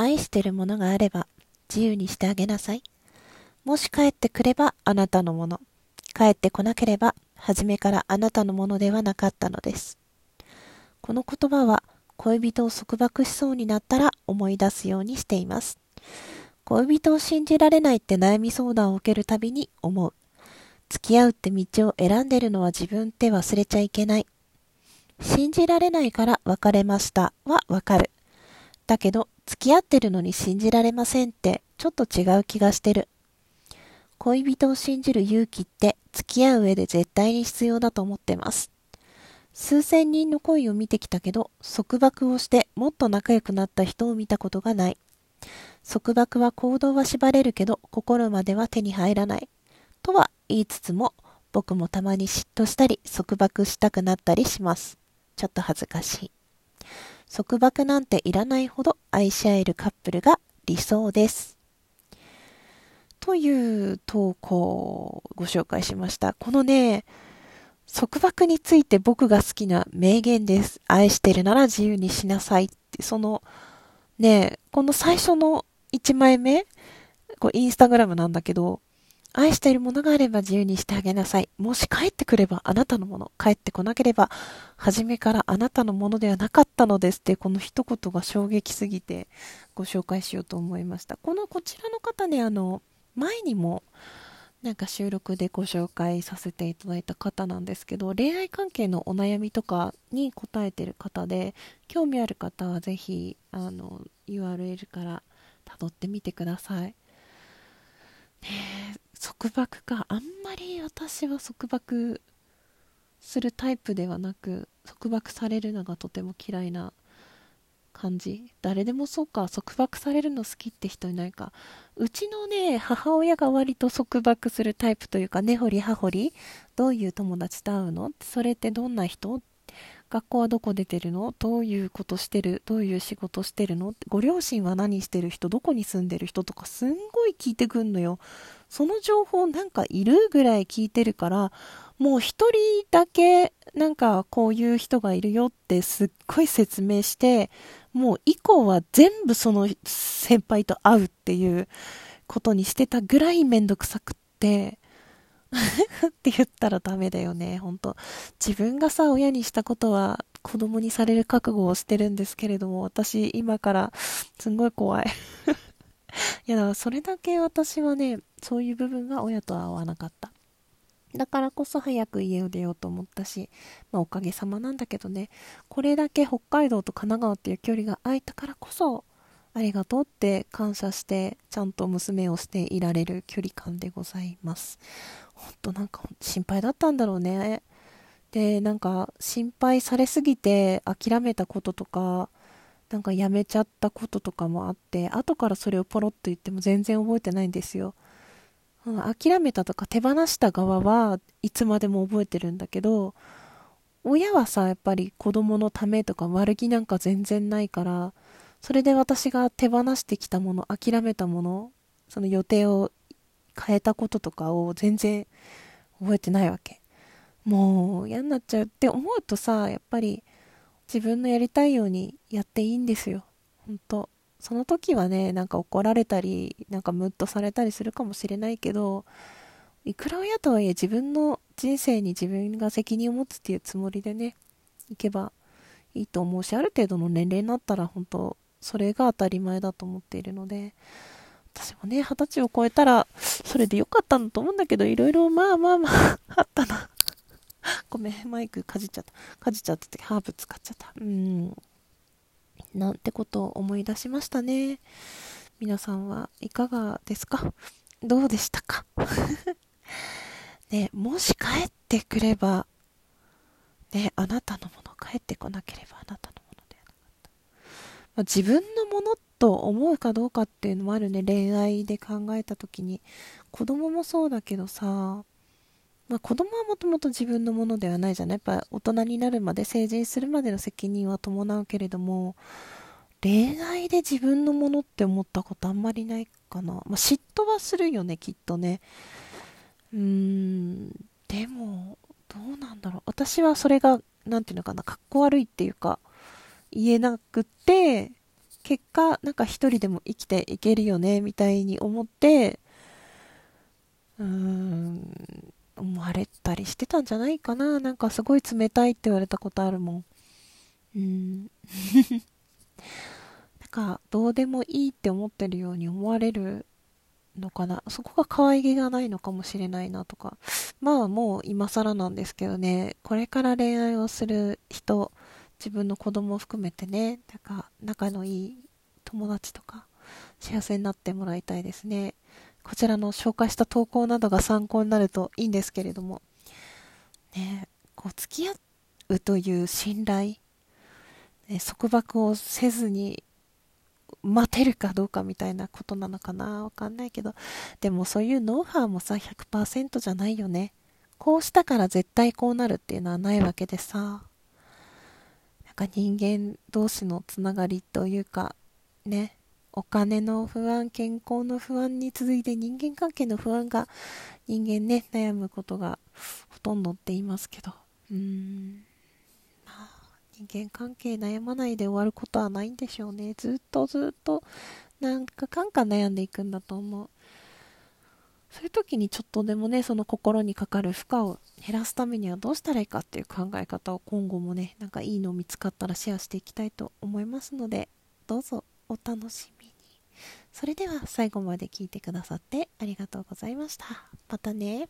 愛してるものがあれば自由にしてあげなさい。もし帰ってくればあなたのもの。帰ってこなければ初めからあなたのものではなかったのです。この言葉は恋人を束縛しそうになったら思い出すようにしています。恋人を信じられないって悩み相談を受けるたびに思う。付き合うって道を選んでるのは自分って忘れちゃいけない。信じられないから別れましたはわかる。だけど、付き合ってるのに信じられませんってちょっと違う気がしてる。恋人を信じる勇気って付き合う上で絶対に必要だと思ってます。数千人の恋を見てきたけど、束縛をしてもっと仲良くなった人を見たことがない。束縛は行動は縛れるけど、心までは手に入らない。とは言いつつも、僕もたまに嫉妬したり、束縛したくなったりします。ちょっと恥ずかしい。束縛なんていらないほど愛し合えるカップルが理想です。という投稿をご紹介しました。このね、束縛について僕が好きな名言です。愛してるなら自由にしなさいって、その、ね、この最初の1枚目、こインスタグラムなんだけど、愛しているものがあれば自由にしてあげなさい。もし帰ってくればあなたのもの。帰ってこなければ、初めからあなたのものではなかったのですって、この一言が衝撃すぎてご紹介しようと思いました。この、こちらの方ね、あの、前にも、なんか収録でご紹介させていただいた方なんですけど、恋愛関係のお悩みとかに答えてる方で、興味ある方はぜひ、あの、URL から辿ってみてください。ね束縛か。あんまり私は束縛するタイプではなく、束縛されるのがとても嫌いな感じ。誰でもそうか。束縛されるの好きって人いないか。うちのね母親が割と束縛するタイプというか根掘り葉掘り。どういう友達と会うの？それってどんな人？学校はどこ出てるの？どういうことしてる？どういう仕事してるの？ご両親は何してる人？どこに住んでる人とかすんごい聞いてくんのよ。その情報なんかいるぐらい聞いてるからもう一人だけなんかこういう人がいるよってすっごい説明してもう以降は全部その先輩と会うっていうことにしてたぐらいめんどくさくって。って言ったらダメだよね、ほんと。自分がさ、親にしたことは子供にされる覚悟をしてるんですけれども、私今からすんごい怖い いや、だからそれだけ私はね、そういう部分が親とは合わなかった。だからこそ早く家を出ようと思ったし、まあおかげさまなんだけどね、これだけ北海道と神奈川っていう距離が空いたからこそ、ありがとうって感謝して、ちゃんと娘をしていられる距離感でございます。ほんとなんか心配だったんだろうね。で、なんか心配されすぎて諦めたこととか、なんかやめちゃったこととかもあって、後からそれをポロッと言っても全然覚えてないんですよ。うん、諦めたとか手放した側はいつまでも覚えてるんだけど、親はさ、やっぱり子供のためとか悪気なんか全然ないから、それで私が手放してきたもの、諦めたもの、その予定を変えたこととかを全然覚えてないわけ。もう嫌になっちゃうって思うとさ、やっぱり自分のやりたいようにやっていいんですよ。ほんと。その時はね、なんか怒られたり、なんかムッとされたりするかもしれないけど、いくら親とはいえ自分の人生に自分が責任を持つっていうつもりでね、いけばいいと思うし、ある程度の年齢になったら本当、それが当たり前だと思っているので、私もね、二十歳を超えたら、それでよかったんだと思うんだけど、いろいろまあまあまあ、あったな。ごめん、マイクかじっちゃった。かじっちゃってて、ハーブ使っちゃった。うん。なんてことを思い出しましたね。皆さんはいかがですか？どうでしたか？ね、もし帰ってくれば、ね、あなたのもの帰ってこなければあなたの。まあ、自分のものと思うかどうかっていうのもあるね、恋愛で考えた時に。子供もそうだけどさ、まあ、子供はもともと自分のものではないじゃない？やっぱ大人になるまで成人するまでの責任は伴うけれども。恋愛で自分のものって思ったことあんまりないかな、まあ、嫉妬はするよねきっとね。うーん。でもどうなんだろう。私はそれが何て言うのかな。かっこ悪いっていうか。言えなくて結果なんか一人でも生きていけるよねみたいに思ってうーん思われたりしてたんじゃないかな。なんかすごい冷たいって言われたことあるもん。うん。なんかどうでもいいって思ってるように思われるのかな。そこが可愛げがないのかもしれないなとか。まあもう今更なんですけどね。これから恋愛をする人自分の子供を含めてねなんか仲のいい友達とか幸せになってもらいたいですねこちらの紹介した投稿などが参考になるといいんですけれどもねこう付き合うという信頼、ね、束縛をせずに待てるかどうかみたいなことなのかなわかんないけど。でもそういうノウハウもさ、100%じゃないよね。こうしたから絶対こうなるっていうのはないわけでさ。なんか人間同士のつながりというか、ね。お金の不安、健康の不安に続いて人間関係の不安が人間ね、悩むことがほとんどって言いますけど。うーん。人間関係悩まないで終わることはないんでしょうね。ずっとずっと、なんかかんか悩んでいくんだと思う。そういう時にちょっとでもね、その心にかかる負荷を減らすためにはどうしたらいいかっていう考え方を今後もね、なんかいいの見つかったらシェアしていきたいと思いますので、どうぞお楽しみに。それでは最後まで聞いてくださってありがとうございました。またね。